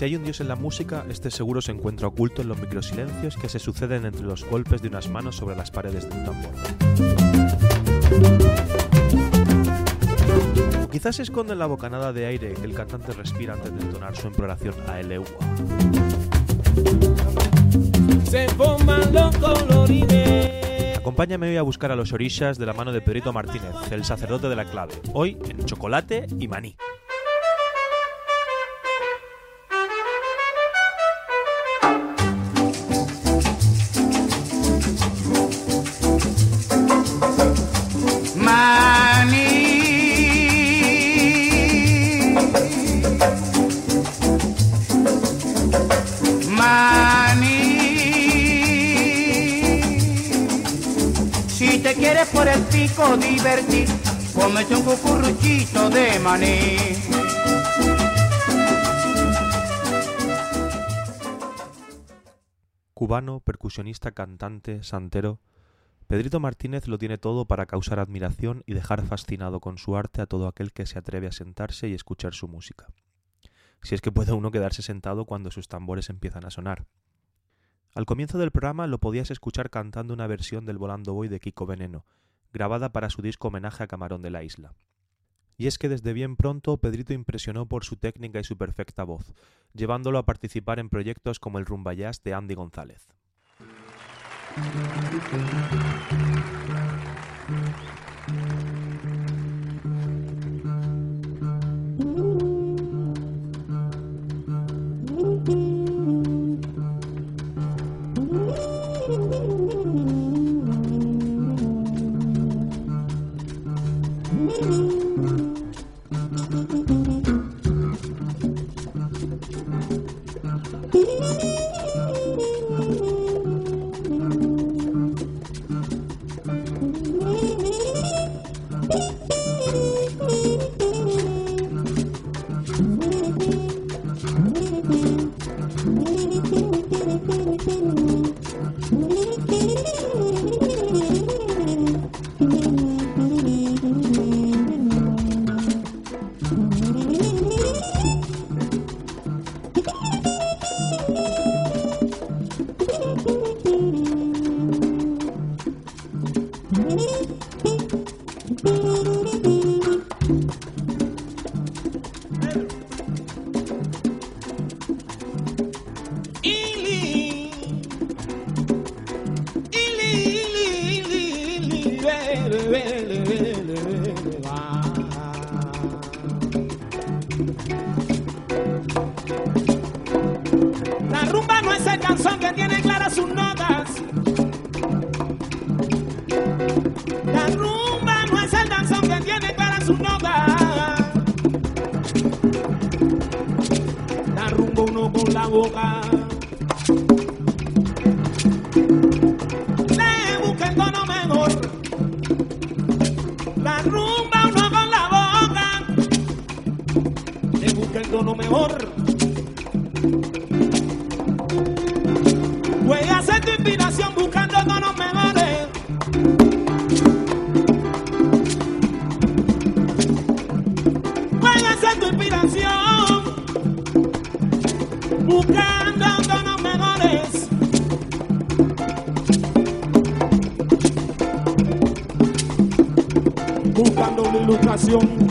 en la música, este seguro se encuentra oculto en los microsilencios que se suceden entre los golpes de unas manos sobre las paredes de un tambor. quizás se esconde en la bocanada de aire que el cantante respira antes de entonar su imploración a Eleua. Acompáñame hoy a buscar a los orishas de la mano de Pedrito Martínez, el sacerdote de la clave, hoy en chocolate y maní. Cubano, percusionista, cantante, santero, Pedrito Martínez lo tiene todo para causar admiración y dejar fascinado con su arte a todo aquel que se atreve a sentarse y escuchar su música. Si es que puede uno quedarse sentado cuando sus tambores empiezan a sonar. Al comienzo del programa lo podías escuchar cantando una versión del Volando Boy de Kiko Veneno, grabada para su disco homenaje a Camarón de la Isla. Y es que desde bien pronto Pedrito impresionó por su técnica y su perfecta voz, llevándolo a participar en proyectos como el Rumba Jazz de Andy González. Voy a hacer tu inspiración buscando tonos menores. Voy a hacer tu inspiración buscando tonos menores. Buscando una ilustración.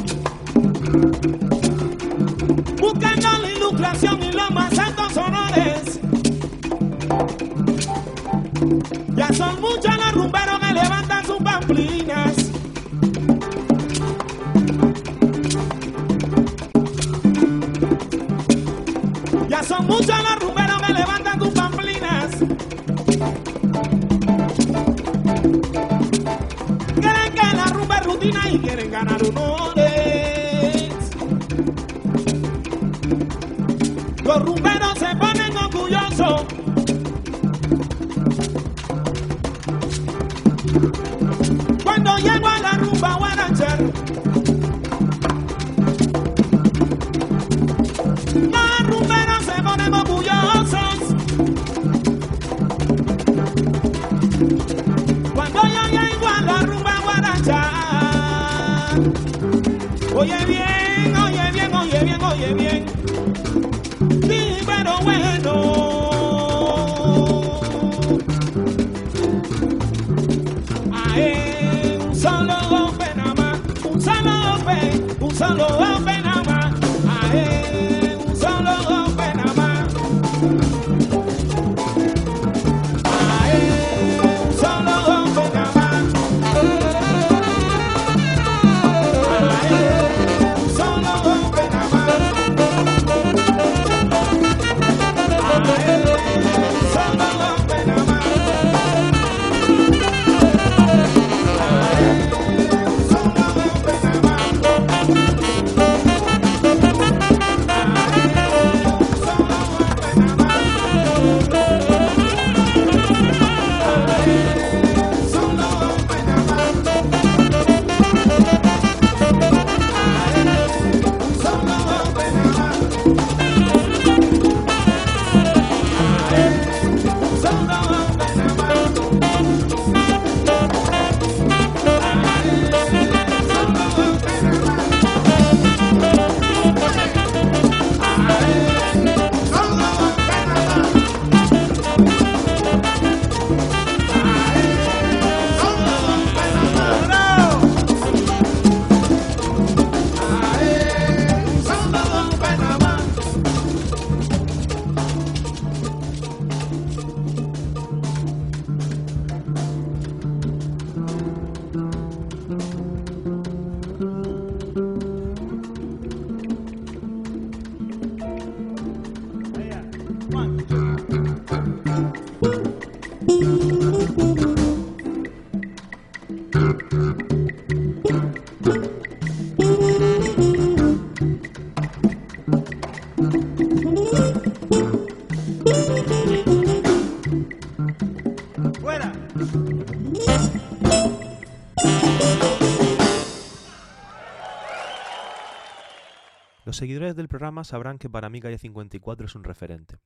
Los seguidores del programa sabrán que para mí Calle 54 es un referente.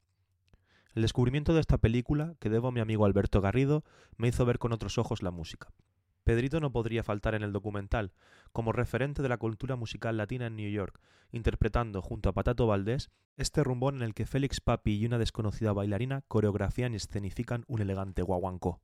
El descubrimiento de esta película, que debo a mi amigo Alberto Garrido, me hizo ver con otros ojos la música. Pedrito no podría faltar en el documental, como referente de la cultura musical latina en New York, interpretando junto a Patato Valdés este rumbón en el que Félix Papi y una desconocida bailarina coreografían y escenifican un elegante guaguancó.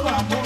wà.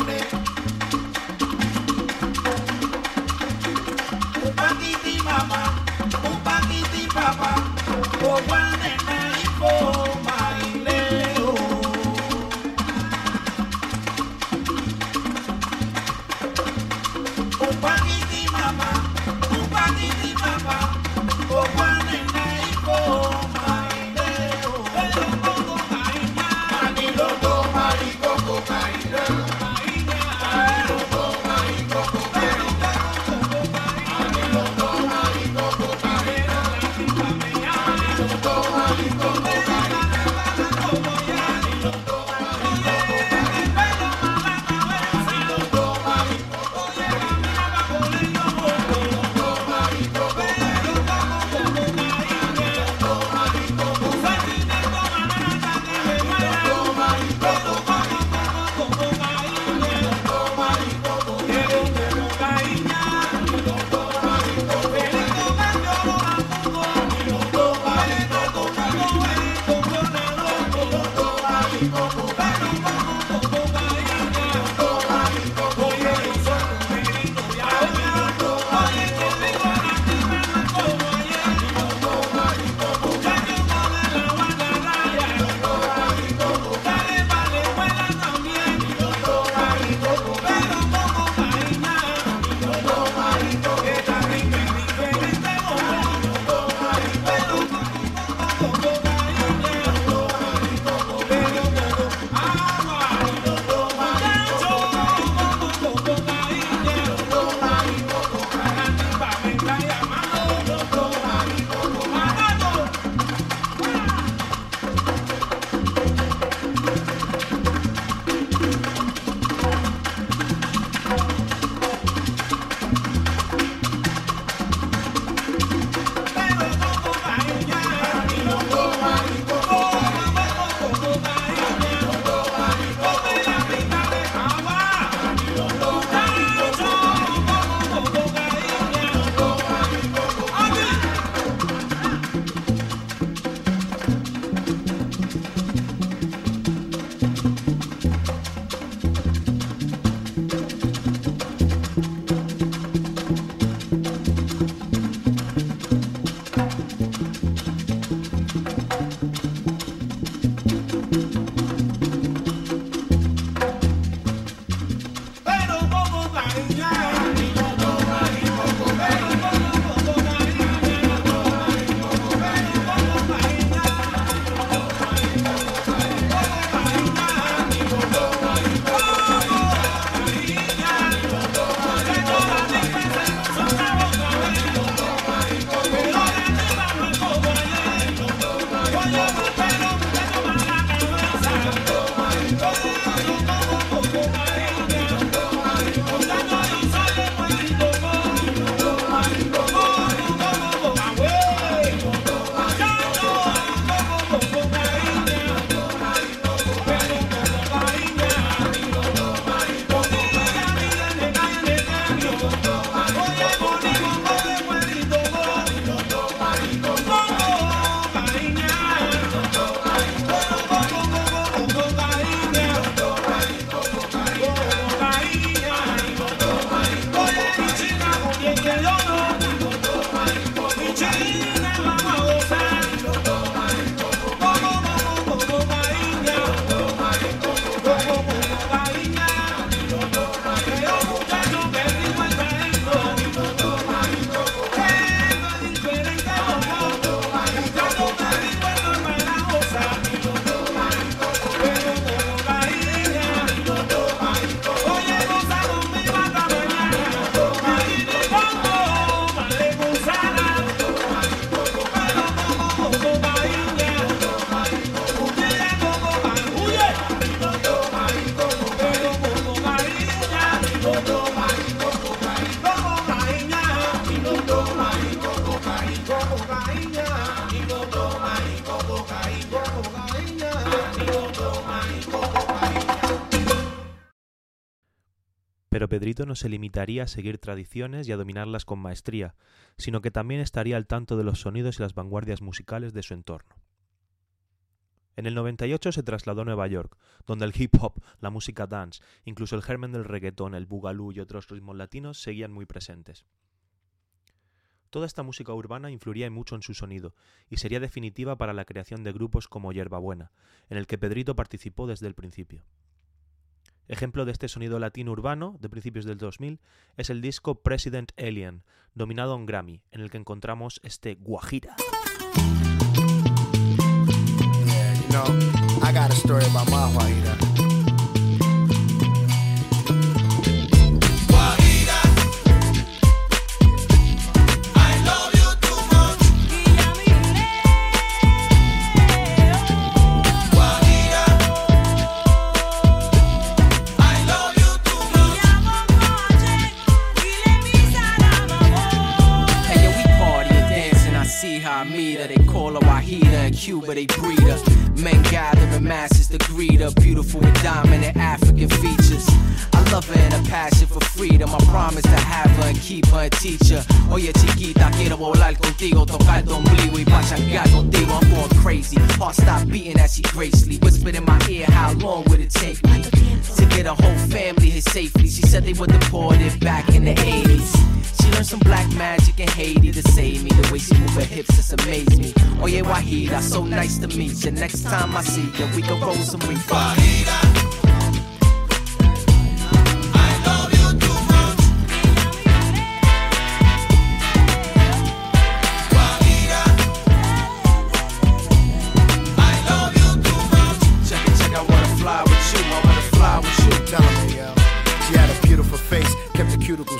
Pero Pedrito no se limitaría a seguir tradiciones y a dominarlas con maestría, sino que también estaría al tanto de los sonidos y las vanguardias musicales de su entorno. En el 98 se trasladó a Nueva York, donde el hip hop, la música dance, incluso el germen del reggaetón, el boogaloo y otros ritmos latinos seguían muy presentes. Toda esta música urbana influiría mucho en su sonido y sería definitiva para la creación de grupos como Buena, en el que Pedrito participó desde el principio. Ejemplo de este sonido latino urbano de principios del 2000 es el disco President Alien, dominado un Grammy, en el que encontramos este Guajira. But they breed us. Man, God in masses to greet her. Beautiful with dominant African features. I love her and a passion for freedom. I promise to have her and keep her a teacher. Oye, chiquita, quiero volar contigo, tocar tu ombligo y pachangar contigo. I'm going crazy. Heart stop beating as she gracefully whispered in my ear. How long would it take me to get a whole family here safely? She said they were deported back in the 80s. She learned some black magic in Haiti to save me. The way she move her hips just amaze me. Yeah, Wahida, so nice to meet you. Next time I see you, we can roll some reefer.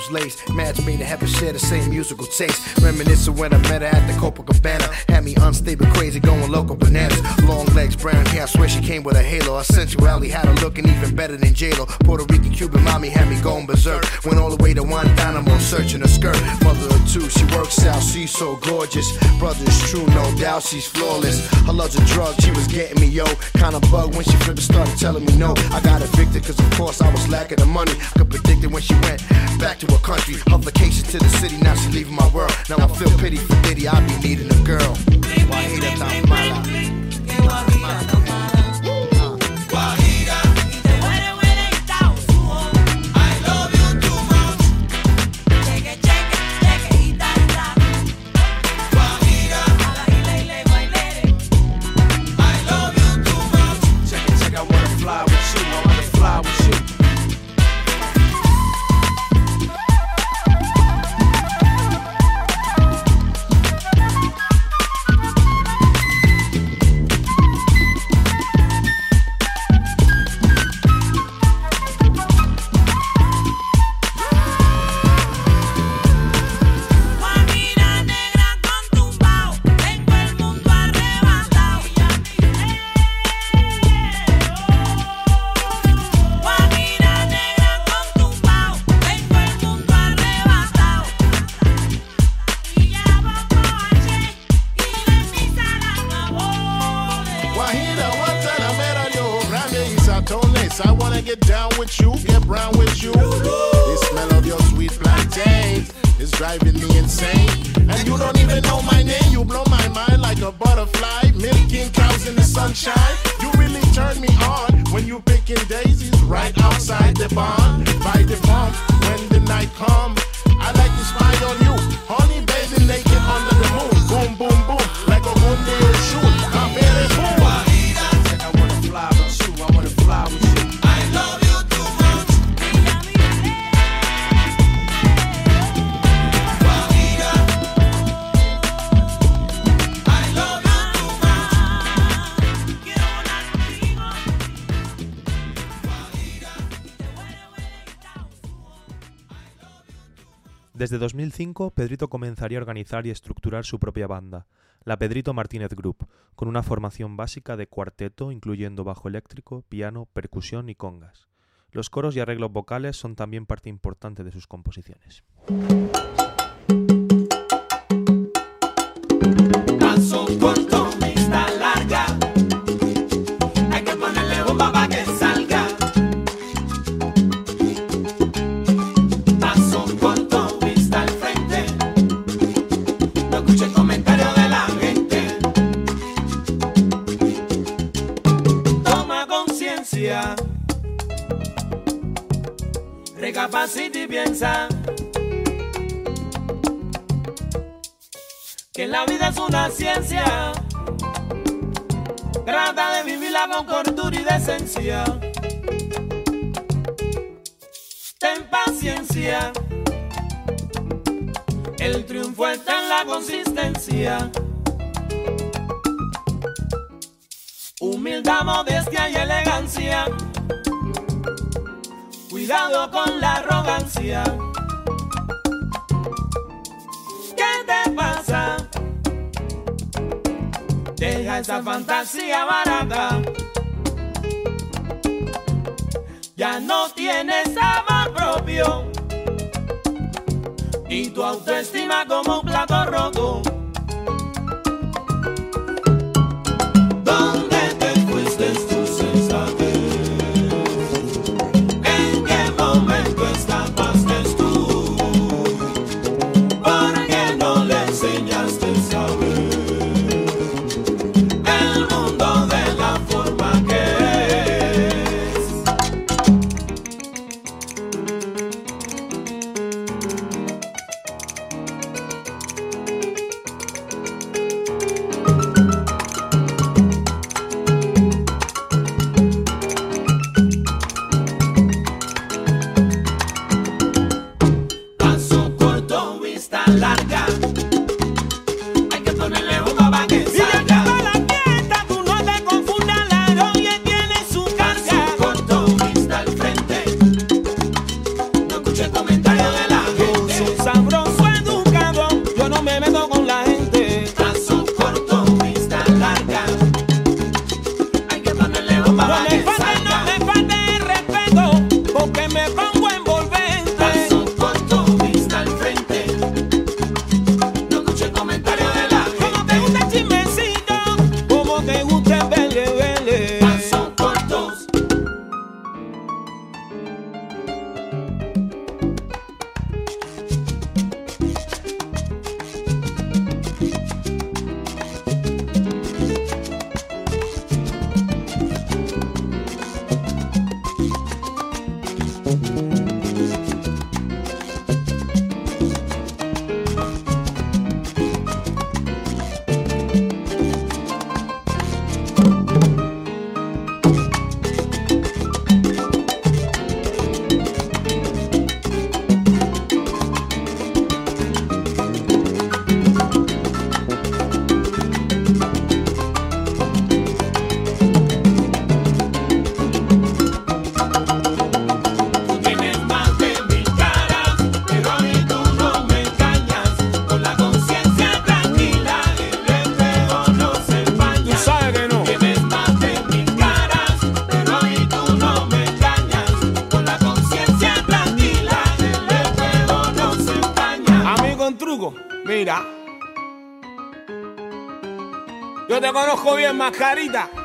Cuticles. Match made to heaven share the same musical taste. Reminiscing when I met her at the Copacabana. Had me unstable, crazy, going local bananas. Long legs, brown hair, I swear she came with a halo. Her sensuality had her looking even better than J-Lo. Puerto Rican, Cuban mommy had me going berserk. Went all the way to Guantanamo, searching her skirt. Mother of two, she works out, she's so gorgeous. Brother's true, no doubt she's flawless. Her love's a drug, she was getting me, yo. Kinda bug when she flipped started telling me no. I got evicted, cause of course I was lacking the money. I could predict it when she went back to her country. Her vacation to the city, now she leaving my world. Now I feel pity for Diddy, I be needing a girl. Why hate Desde 2005, Pedrito comenzaría a organizar y estructurar su propia banda, la Pedrito Martínez Group, con una formación básica de cuarteto incluyendo bajo eléctrico, piano, percusión y congas. Los coros y arreglos vocales son también parte importante de sus composiciones. que la vida es una ciencia. Trata de vivirla con cordura y decencia. Ten paciencia. El triunfo está en la consistencia. Humildad, modestia y elegancia cuidado con la arrogancia. ¿Qué te pasa? Deja esa fantasía barata. Ya no tienes amor propio. Y tu autoestima como un plato roto. ojo bien.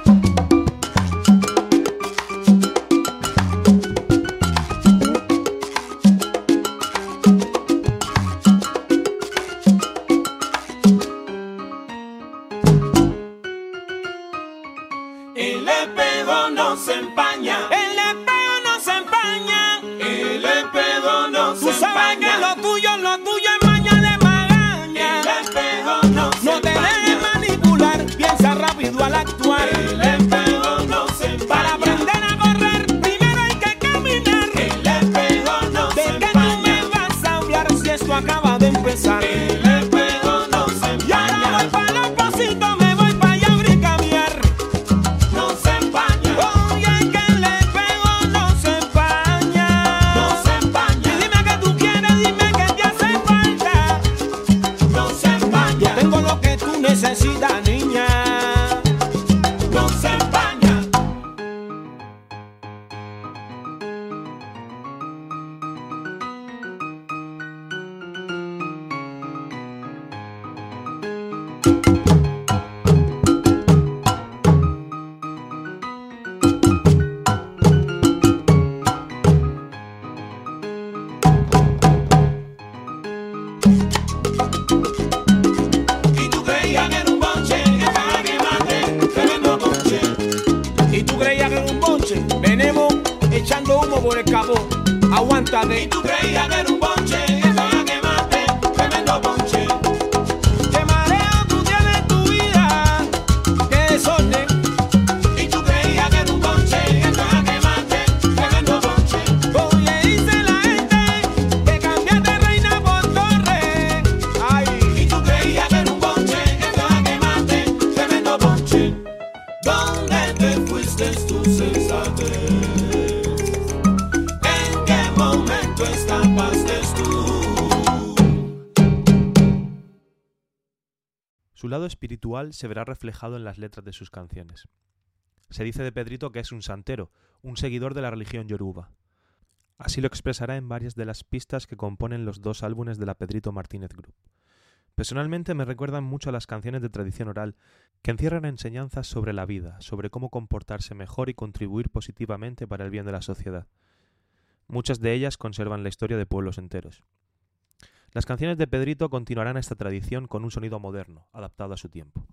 se verá reflejado en las letras de sus canciones. Se dice de Pedrito que es un santero, un seguidor de la religión yoruba. Así lo expresará en varias de las pistas que componen los dos álbumes de la Pedrito Martínez Group. Personalmente me recuerdan mucho a las canciones de tradición oral, que encierran enseñanzas sobre la vida, sobre cómo comportarse mejor y contribuir positivamente para el bien de la sociedad. Muchas de ellas conservan la historia de pueblos enteros. Las canciones de Pedrito continuarán esta tradición con un sonido moderno, adaptado a su tiempo.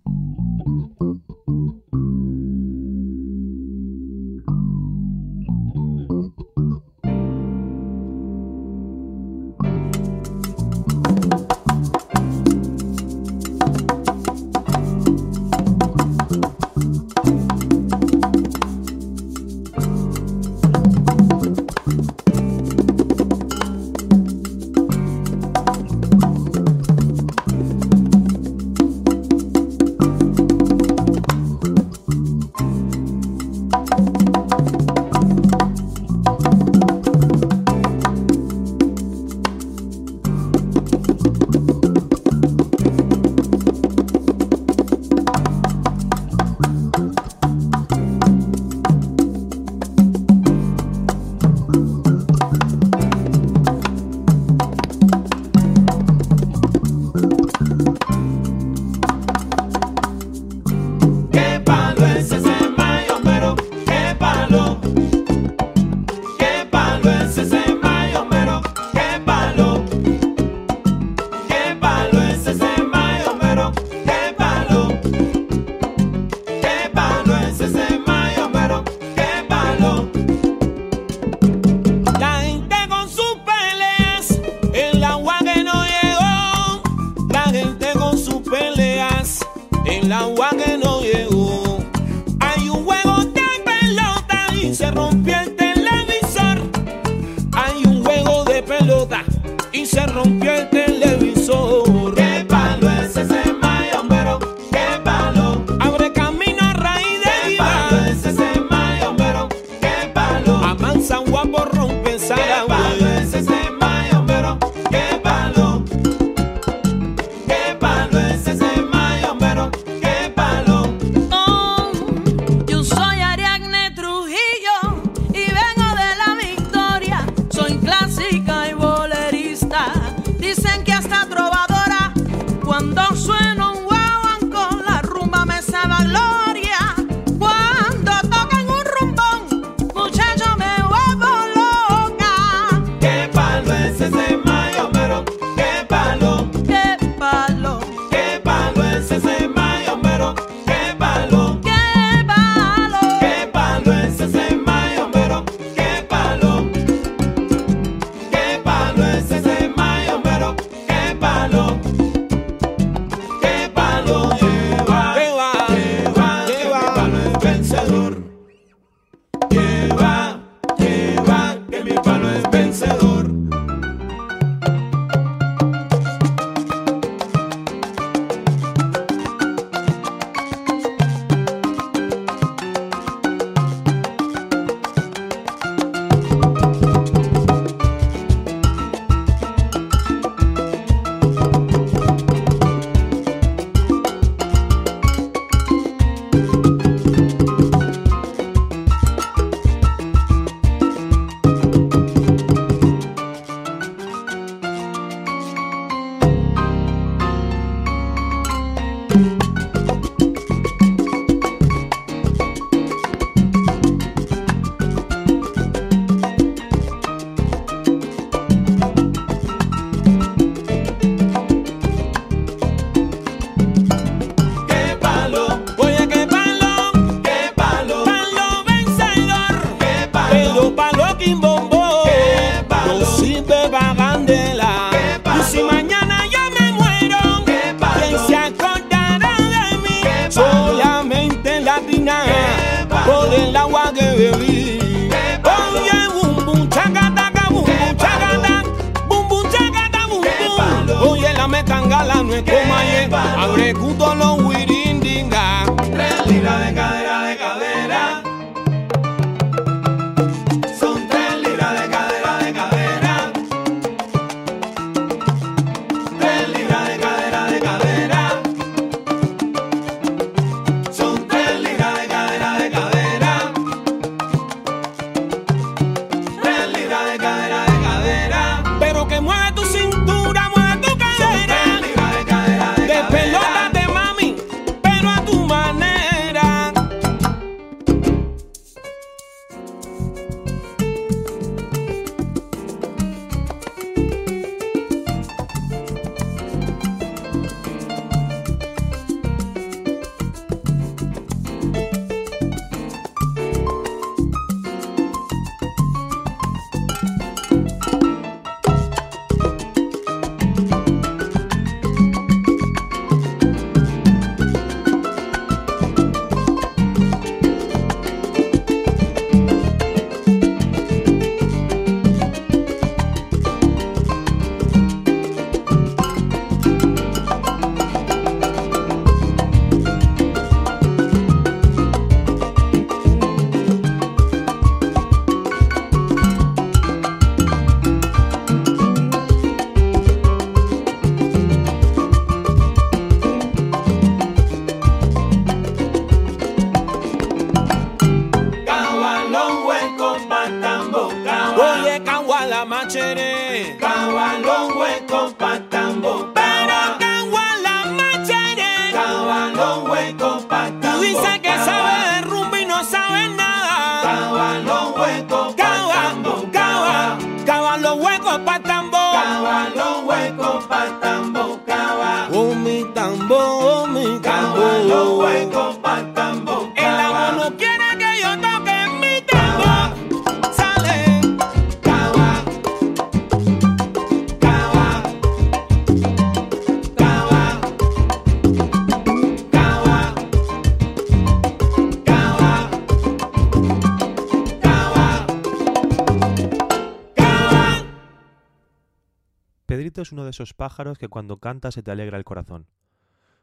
esos pájaros que cuando canta se te alegra el corazón.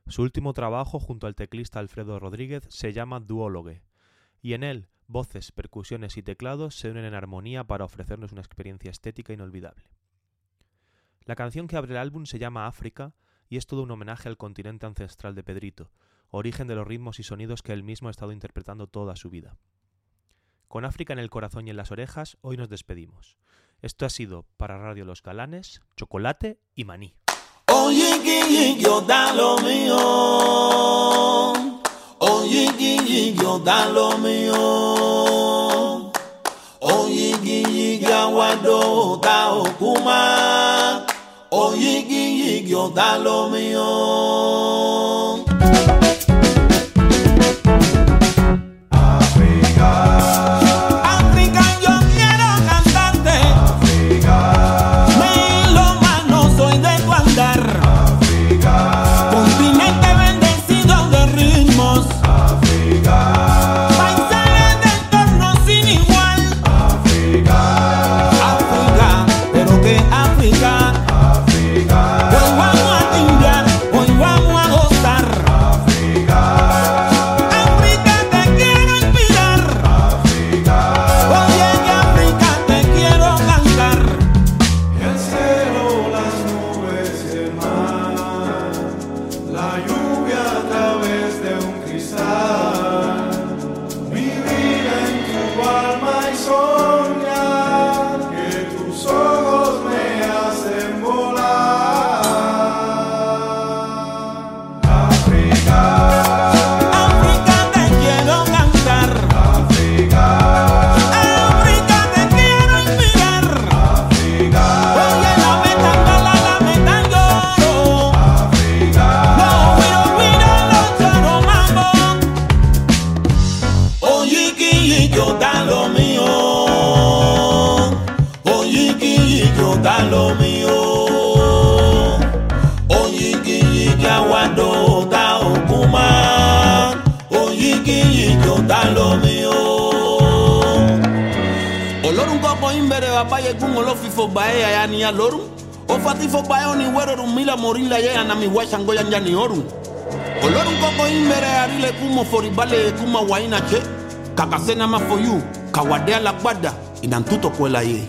Su último trabajo junto al teclista Alfredo Rodríguez se llama Duólogue, y en él voces, percusiones y teclados se unen en armonía para ofrecernos una experiencia estética inolvidable. La canción que abre el álbum se llama África y es todo un homenaje al continente ancestral de Pedrito, origen de los ritmos y sonidos que él mismo ha estado interpretando toda su vida. Con África en el corazón y en las orejas, hoy nos despedimos. Esto ha sido para Radio Los Galanes, Chocolate y Maní. Oye, que yo da lo mío. Oye, que yo da lo mío. Oye, que yo da. Oye, que yo da lo mío. kun olo fifo bae aya ni aloru o fati bae oni weroru mila morila ye ana mi washango yanja ni oru oloru koko imbere arile kumo foribale kuma waina che kakasena mafoyu kawadea lagbada inantuto kwela ye